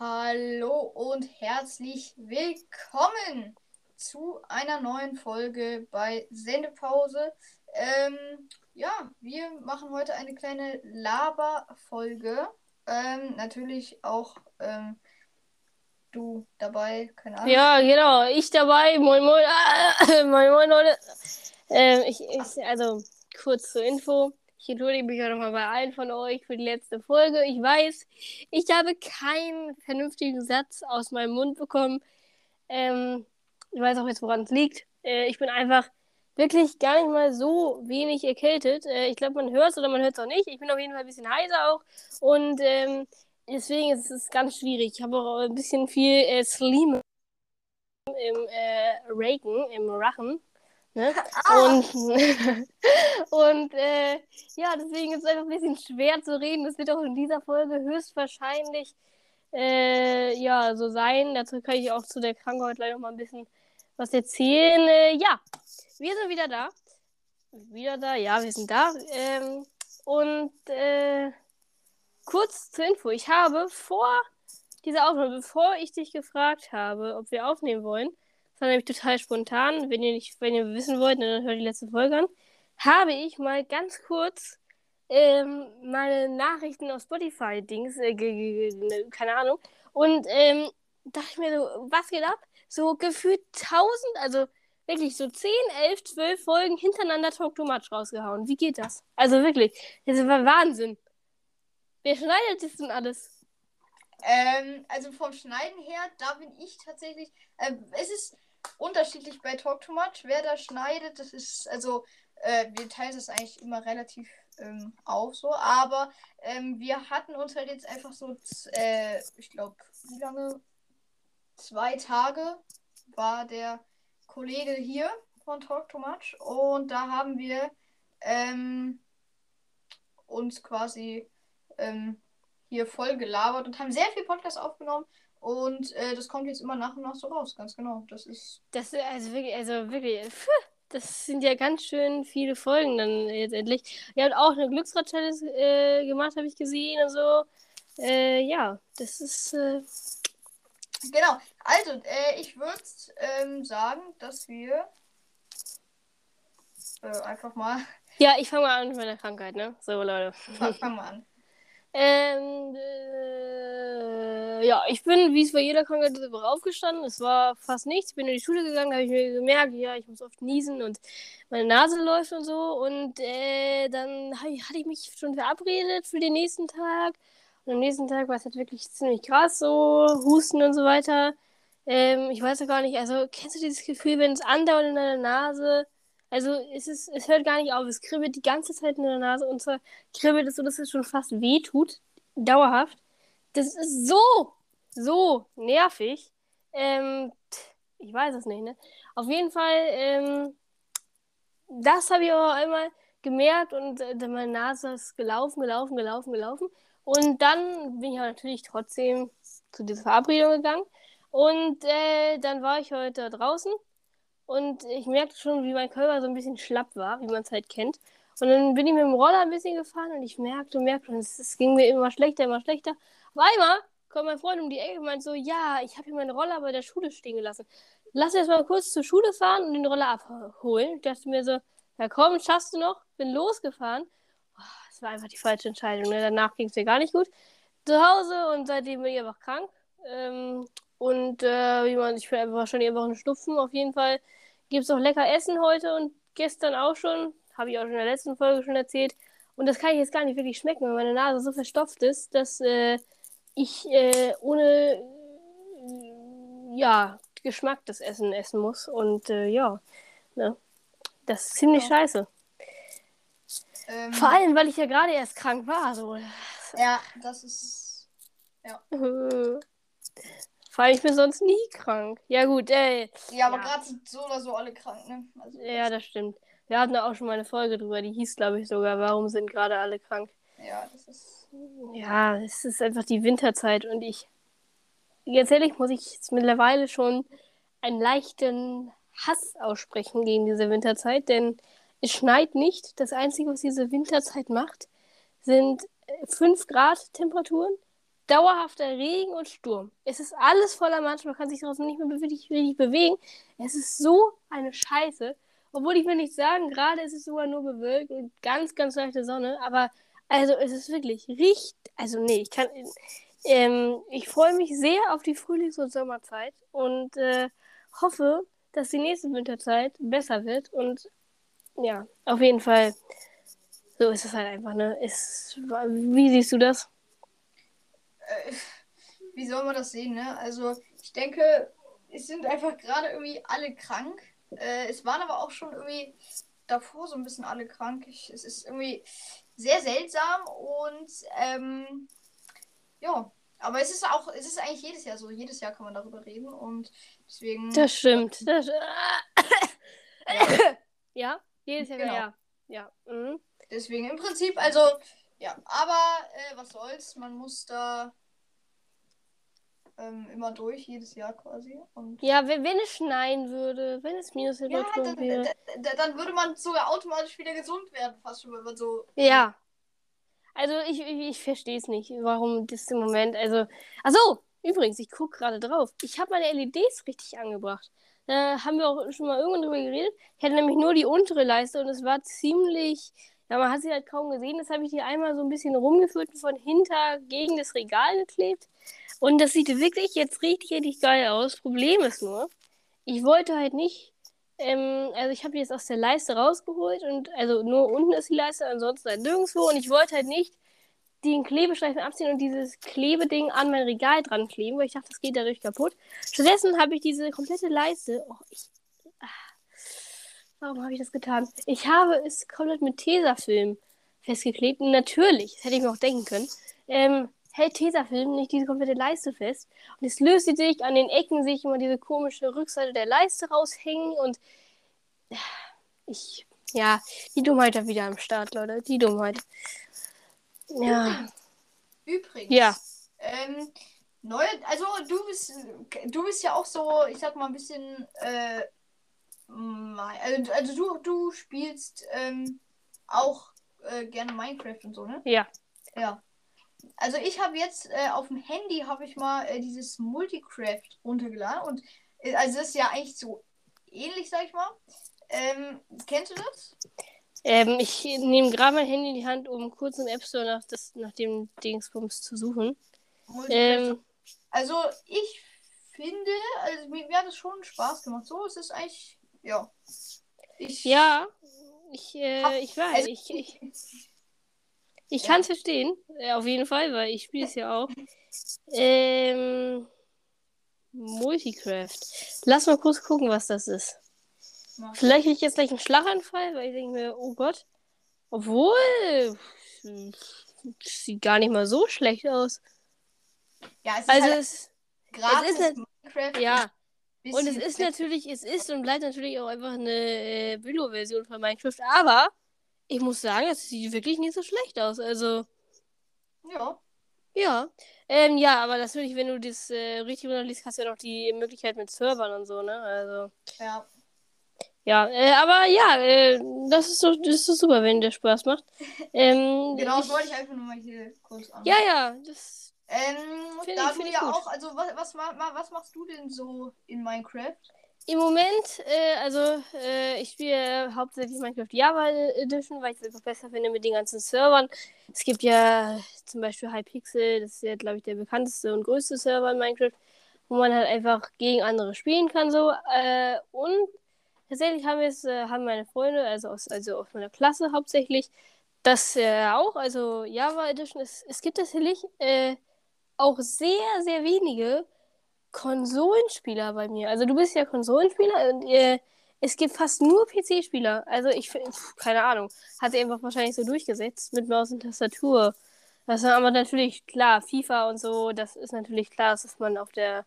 Hallo und herzlich willkommen zu einer neuen Folge bei Sendepause. Ähm, ja, wir machen heute eine kleine Laber-Folge. Ähm, natürlich auch ähm, du dabei, keine Ahnung. Ja, genau, ich dabei. Moin, moin, ah, moin, moin, Leute. Ähm, ich, ich, also, kurz zur Info. Ich entschuldige mich auch nochmal bei allen von euch für die letzte Folge. Ich weiß, ich habe keinen vernünftigen Satz aus meinem Mund bekommen. Ähm, ich weiß auch jetzt, woran es liegt. Äh, ich bin einfach wirklich gar nicht mal so wenig erkältet. Äh, ich glaube, man hört es oder man hört es auch nicht. Ich bin auf jeden Fall ein bisschen heiser auch. Und ähm, deswegen ist es ganz schwierig. Ich habe auch ein bisschen viel äh, Slim im äh, Raken, im Rachen. Ne? Ah. Und, und äh, ja, deswegen ist es einfach ein bisschen schwer zu reden. Das wird auch in dieser Folge höchstwahrscheinlich äh, ja, so sein. Dazu kann ich auch zu der Krankheit gleich noch mal ein bisschen was erzählen. Äh, ja, wir sind wieder da. Wieder da, ja, wir sind da. Ähm, und äh, kurz zur Info. Ich habe vor dieser Aufnahme, bevor ich dich gefragt habe, ob wir aufnehmen wollen, das war nämlich total spontan. Wenn ihr nicht, wenn ihr wissen wollt, dann hört die letzte Folge an. Habe ich mal ganz kurz ähm, meine Nachrichten auf Spotify-Dings, äh, ge- keine Ahnung. Und ähm, dachte ich mir so, was geht ab? So gefühlt 1000, also wirklich so 10, 11, 12 Folgen hintereinander Talk Too Much rausgehauen. Wie geht das? Also wirklich, das war Wahnsinn. Wer schneidet das denn alles? Ähm, also vom Schneiden her, da bin ich tatsächlich. Ähm, es ist unterschiedlich bei Talk Too Much, wer da schneidet. Das ist, also, äh, wir teilen das eigentlich immer relativ ähm, auf so. Aber ähm, wir hatten uns halt jetzt einfach so, äh, ich glaube, wie lange? Zwei Tage war der Kollege hier von Talk Too Much. Und da haben wir ähm, uns quasi ähm, hier voll gelabert und haben sehr viel Podcast aufgenommen. Und äh, das kommt jetzt immer nach und nach so raus, ganz genau. Das ist. Das ist also wirklich, also wirklich, pff, das sind ja ganz schön viele Folgen dann jetzt endlich. Ihr habt auch eine Glücksrad-Challenge äh, gemacht, habe ich gesehen und so. Äh, ja, das ist. Äh, Genau. Also, äh, ich würde ähm, sagen, dass wir äh, einfach mal. ja, ich fange mal an mit meiner Krankheit, ne? So, Leute. Fang, fang mal an. Ähm, äh, ja, ich bin, wie es bei jeder Krankheit ist, aufgestanden. Es war fast nichts. Ich bin in die Schule gegangen, habe ich mir gemerkt, ja, ich muss oft niesen und meine Nase läuft und so. Und äh, dann ich, hatte ich mich schon verabredet für den nächsten Tag. Und am nächsten Tag war es halt wirklich ziemlich krass, so Husten und so weiter. Ähm, ich weiß ja gar nicht, also kennst du dieses Gefühl, wenn es andauernd in deiner Nase, also es ist, es hört gar nicht auf, es kribbelt die ganze Zeit in der Nase und zwar kribbelt es so, dass es schon fast weh tut, dauerhaft. Das ist so, so nervig. Ähm, ich weiß es nicht, ne? Auf jeden Fall, ähm, das habe ich aber einmal gemerkt und äh, meine Nase ist gelaufen, gelaufen, gelaufen, gelaufen. Und dann bin ich natürlich trotzdem zu dieser Verabredung gegangen. Und äh, dann war ich heute draußen und ich merkte schon, wie mein Körper so ein bisschen schlapp war, wie man es halt kennt. Und dann bin ich mit dem Roller ein bisschen gefahren und ich merkte und merkte, und es, es ging mir immer schlechter, immer schlechter. Auf einmal kommt mein Freund um die Ecke und meint so, ja, ich habe hier meinen Roller bei der Schule stehen gelassen. Lass uns mal kurz zur Schule fahren und den Roller abholen. Ich dachte mir so, ja komm, schaffst du noch? Bin losgefahren. Oh, das war einfach die falsche Entscheidung. Ne? Danach ging es mir gar nicht gut. Zu Hause und seitdem bin ich einfach krank. Ähm, und äh, wie man, ich einfach wahrscheinlich einfach einen Schnupfen. Auf jeden Fall gibt es auch lecker Essen heute und gestern auch schon. Habe ich auch schon in der letzten Folge schon erzählt. Und das kann ich jetzt gar nicht wirklich schmecken, weil meine Nase so verstopft ist, dass äh, ich äh, ohne äh, ja, Geschmack das Essen essen muss. Und äh, ja, ne? das ist ziemlich Ja. scheiße. Ähm, Vor allem, weil ich ja gerade erst krank war. So. Ja, das ist. Vor allem, ich bin sonst nie krank. Ja, gut, ey. Ja, aber Ja. gerade sind so oder so alle krank, ne? Also, Ja, das stimmt. Wir hatten da auch schon mal eine Folge drüber, die hieß, glaube ich, sogar, warum sind gerade alle krank? ja, das ist. Ja, es ist einfach die Winterzeit und ich. Ganz ehrlich, muss ich jetzt mittlerweile schon einen leichten Hass aussprechen gegen diese Winterzeit, denn es schneit nicht. Das Einzige, was diese Winterzeit macht, sind 5 Grad Temperaturen, dauerhafter Regen und Sturm. Es ist alles voller Matsch, man kann sich draußen nicht mehr wirklich, richtig bewegen. Es ist so eine Scheiße. Obwohl ich will nicht sagen, gerade ist es sogar nur bewölkt und ganz, ganz leichte Sonne, aber also es ist wirklich richtig, also nee, ich kann, ähm, ich freue mich sehr auf die Frühlings- und Sommerzeit und äh, hoffe, dass die nächste Winterzeit besser wird und ja, auf jeden Fall, so ist es halt einfach, ne? Ist, wie siehst du das? Äh, wie soll man das sehen, ne? Also, ich denke, es sind einfach gerade irgendwie alle krank. Äh, es waren aber auch schon irgendwie davor so ein bisschen alle krank. Ich, es ist irgendwie sehr seltsam und ähm, ja, aber es ist auch, es ist eigentlich jedes Jahr so. Jedes Jahr kann man darüber reden und deswegen. Das stimmt. Das, ja. ja, jedes Jahr, Genau. ja. Ja. Mhm. Deswegen im Prinzip, also, ja, aber äh, was soll's, man muss da ähm, immer durch, jedes Jahr quasi. Und Ja, wenn, wenn es schneien würde, wenn es ja, Minustemperaturen dann, wäre. dann, dann- dann würde man sogar automatisch wieder gesund werden, fast schon, wenn man so. Ja. Also ich, ich, ich verstehe es nicht, warum das im Moment, also. Achso, übrigens, ich gucke gerade drauf. Ich habe meine LEDs richtig angebracht. Da haben wir auch schon mal irgendwann drüber geredet. Ich hatte nämlich nur die untere Leiste und es war ziemlich. Ja, man hat sie halt kaum gesehen. Das habe ich hier einmal so ein bisschen rumgeführt und von hinter gegen das Regal geklebt. Und das sieht wirklich jetzt richtig, richtig geil aus. Problem ist nur, ich wollte halt nicht ähm, also ich habe die jetzt aus der Leiste rausgeholt und also nur unten ist die Leiste, ansonsten halt nirgendwo und ich wollte halt nicht den Klebestreifen abziehen und dieses Klebeding an mein Regal dran kleben, weil ich dachte, das geht dadurch kaputt. Stattdessen habe ich diese komplette Leiste. Oh, ich. Ah, warum habe ich das getan? Ich habe es komplett mit Tesafilm festgeklebt. Und natürlich, das hätte ich mir auch denken können, ähm, hält Tesafilm nicht diese komplette Leiste fest. Und es löst sie sich, an den Ecken sehe ich immer diese komische Rückseite der Leiste raushängen und äh, ich, ja, die Dummheit da wieder am Start, Leute. Die Dummheit. Ja. Übrigens. Ja. Ähm, neue, also du bist, du bist ja auch so, ich sag mal ein bisschen, äh, also, also du, du spielst ähm, auch äh, gerne Minecraft und so, ne? Ja. Ja. Also ich habe jetzt äh, auf dem Handy habe ich mal äh, dieses Multicraft runtergeladen und äh, also das ist ja eigentlich so ähnlich, sag ich mal. Ähm, kennst du das? Ähm, ich nehme gerade mein Handy in die Hand, um kurz im App Store nach, das, nach dem Dingsbums zu suchen. Ähm, Also ich finde, also mir, mir hat es schon Spaß gemacht. So, es ist eigentlich, ja. Ich, ja, ich, äh, ich weiß. also, Ich, ich, ich Ja. kann es verstehen. Äh, auf jeden Fall, weil ich spiele es ja auch. Ähm, Multicraft. Lass mal kurz gucken, was das ist. Vielleicht kriege ich jetzt gleich einen Schlaganfall, weil ich denke mir, oh Gott. Obwohl, sieht gar nicht mal so schlecht aus. ja, es ist Also halt es, gratis es ist halt- Minecraft. ja, und es ist natürlich, es ist und bleibt natürlich auch einfach eine äh, Billo-Version von Minecraft, aber ich muss sagen, es sieht wirklich nicht so schlecht aus. Also, Ja, ja. Ähm, ja, aber natürlich, wenn du das äh, richtig runterliest, hast du ja noch die Möglichkeit mit Servern und so, ne? Also, ja. ja, äh, aber ja, äh, das ist so, das ist so super, wenn der Spaß macht. Ähm, Genau, das wollte ich einfach nur mal hier kurz an. ja, ja, das Ähm, Find da ich- du ja gut. auch, also was, was, was machst du denn so in Minecraft? Im Moment, äh, also äh, ich spiele hauptsächlich Minecraft Java Edition, weil ich es einfach besser finde mit den ganzen Servern. Es gibt ja zum Beispiel Hypixel, das ist ja, glaube ich, der bekannteste und größte Server in Minecraft, wo man halt einfach gegen andere spielen kann so. Äh, und tatsächlich haben wir es, äh, haben meine Freunde, also aus, also aus meiner Klasse hauptsächlich, das äh, auch, also Java Edition. Es, es gibt tatsächlich äh, auch sehr, sehr wenige Konsolenspieler bei mir. Also du bist ja Konsolenspieler und äh, es gibt fast nur PC-Spieler. Also ich finde, keine Ahnung, hat sich einfach wahrscheinlich so durchgesetzt mit Maus und Tastatur. Das ist aber natürlich klar, FIFA und so, das ist natürlich klar, dass man auf der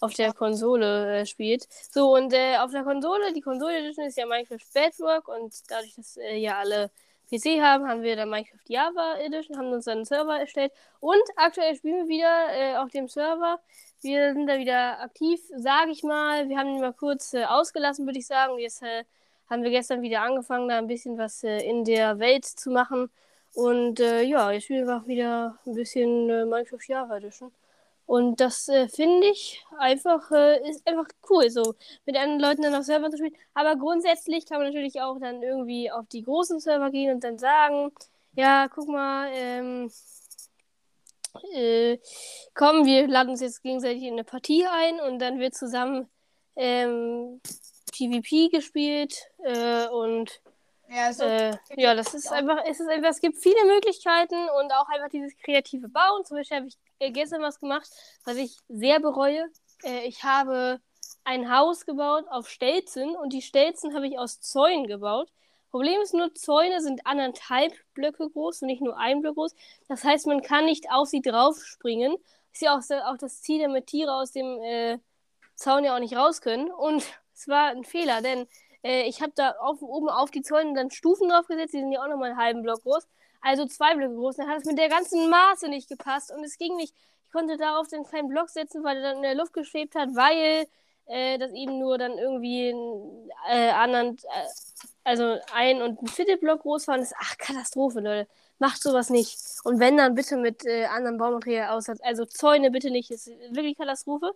auf der Konsole äh, spielt. So, und äh, auf der Konsole, die Konsole Edition ist ja Minecraft Bedrock und dadurch, dass äh, ja alle PC haben, haben wir dann Minecraft Java Edition, haben uns einen Server erstellt und aktuell spielen wir wieder äh, auf dem Server. Wir sind da wieder aktiv, sage ich mal. Wir haben ihn mal kurz äh, ausgelassen, würde ich sagen. Jetzt äh, haben wir gestern wieder angefangen, da ein bisschen was äh, in der Welt zu machen. Und äh, ja, jetzt spielen wir auch wieder ein bisschen äh, Minecraft Java Edition. Und das äh, finde ich einfach, äh, ist einfach cool, so mit anderen Leuten dann auf Servern zu spielen. Aber grundsätzlich kann man natürlich auch dann irgendwie auf die großen Server gehen und dann sagen, ja, guck mal, ähm, äh, komm, wir laden uns jetzt gegenseitig in eine Partie ein und dann wird zusammen ähm, PvP gespielt äh, und Ja, so. äh, ja, das ist einfach, es ist einfach, es gibt viele Möglichkeiten und auch einfach dieses kreative Bauen. Zum Beispiel habe ich äh, gestern was gemacht, was ich sehr bereue. Äh, ich habe ein Haus gebaut auf Stelzen und die Stelzen habe ich aus Zäunen gebaut. Problem ist nur, Zäune sind anderthalb Blöcke groß und nicht nur ein Block groß. Das heißt, man kann nicht auf sie draufspringen. Ist ja auch, auch das Ziel, damit Tiere aus dem äh, Zaun ja auch nicht raus können. Und es war ein Fehler, denn äh, ich habe da auf, oben auf die Zäune dann Stufen draufgesetzt, die sind ja auch nochmal einen halben Block groß. Also zwei Blöcke groß. Dann hat es mit der ganzen Maße nicht gepasst und es ging nicht. Ich konnte darauf den kleinen Block setzen, weil er dann in der Luft geschwebt hat, weil äh, das eben nur dann irgendwie einen äh, anderen, äh, also ein und ein Viertelblock groß war. Und das, ach, Katastrophe, Leute. Macht sowas nicht. Und wenn, dann bitte mit äh, anderem Baumaterial aus. Also Zäune bitte nicht. Das ist wirklich Katastrophe.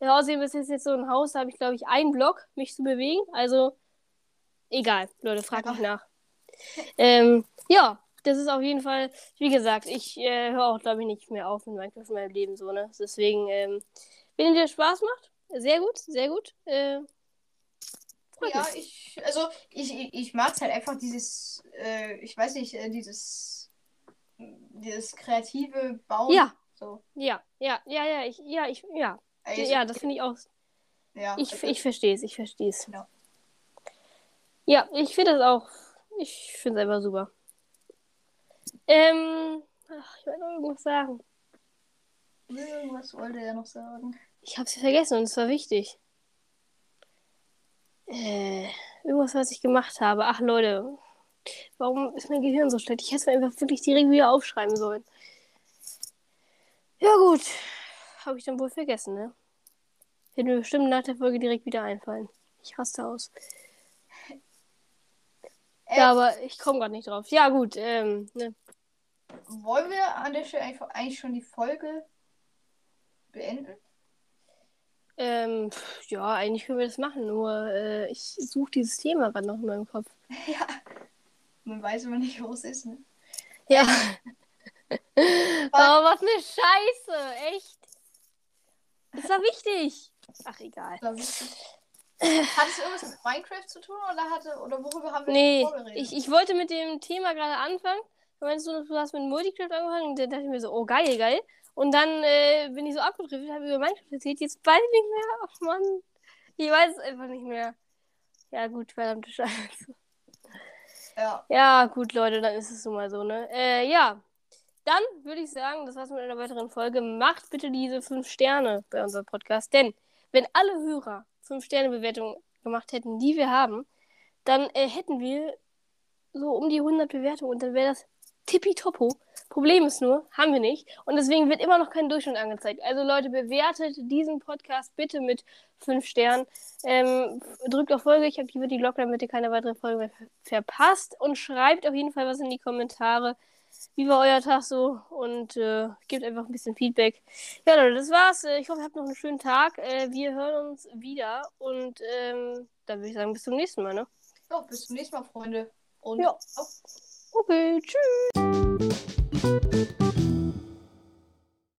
Ja, außerdem ist es jetzt so ein Haus, da habe ich, glaube ich, einen Block, mich zu bewegen. Also, egal, Leute, fragt mich nach. Ähm, ja, das ist auf jeden Fall, wie gesagt, ich äh, höre auch, glaube ich, nicht mehr auf mit Minecraft in meinem Leben so, ne? Deswegen, ähm, wenn dir Spaß macht, sehr gut, sehr gut. Äh, Ja, ich, also ich, ich, ich mag es halt einfach dieses, äh, ich weiß nicht, äh, dieses, dieses kreative Bauen. Ja. So. Ja, ja, ja, ja, ich, ja, ich, ja, Also, ja, das finde ich auch. ja, Ich, also, ich verstehe es, ich verstehe es. Genau. Ja, ich finde das auch. Ich finde es einfach super. Ähm, ach, ich wollte noch irgendwas sagen. Irgendwas wollte er noch sagen. Ich habe es vergessen und es war wichtig. Äh, irgendwas, was ich gemacht habe. Ach, Leute. Warum ist mein Gehirn so schlecht? Ich hätte es mir einfach wirklich direkt wieder aufschreiben sollen. Ja, gut. Habe ich dann wohl vergessen, ne? Wird mir bestimmt nach der Folge direkt wieder einfallen. Ich raste aus. Äh, Ja, aber ich komme gerade nicht drauf. Ja, gut. Ähm, ne. Wollen wir an der Stelle einfach eigentlich schon die Folge beenden? ähm, ja, eigentlich können wir das machen. Nur äh, ich suche dieses Thema gerade noch in meinem Kopf. ja. Man weiß immer nicht, wo es ist, ne? Ja. oh, was eine Scheiße. Echt. Das war wichtig. Ach, egal. Hat es irgendwas mit Minecraft zu tun oder hatte oder worüber haben wir Nee, vorgeredet? ich, ich wollte mit dem Thema gerade anfangen. Du meinst, du, du hast mit Multicraft angefangen und dann dachte ich mir so, oh geil, geil. Und dann äh, bin ich so abgedriftet, habe über Minecraft erzählt. Jetzt weiß ich nicht mehr. Ach Mann. Ich weiß es einfach nicht mehr. Ja, gut, verdammte Scheiße. ja. Ja, gut, Leute, dann ist es so mal so, ne? Äh, ja. Dann würde ich sagen, das war's mit einer weiteren Folge. Macht bitte diese 5 Sterne bei unserem Podcast. Denn wenn alle Hörer 5 Sterne Bewertungen gemacht hätten, die wir haben, dann äh, hätten wir so um die 100 Bewertungen und dann wäre das tippitoppo. Problem ist nur, haben wir nicht. Und deswegen wird immer noch kein Durchschnitt angezeigt. Also Leute, bewertet diesen Podcast bitte mit 5 Sternen. Ähm, drückt auf Folge, ich aktiviere die Glocke, damit ihr keine weitere Folge mehr ver verpasst. Und schreibt auf jeden Fall was in die Kommentare. Wie war euer Tag so? Und äh, gebt einfach ein bisschen Feedback. Ja, Leute, das war's. Äh, Ich hoffe, ihr habt noch einen schönen Tag. Äh, wir hören uns wieder. Und ähm, dann würde ich sagen, bis zum nächsten Mal. Ne? ja, bis zum nächsten Mal, Freunde. Und Ja. auf Okay, tschüss.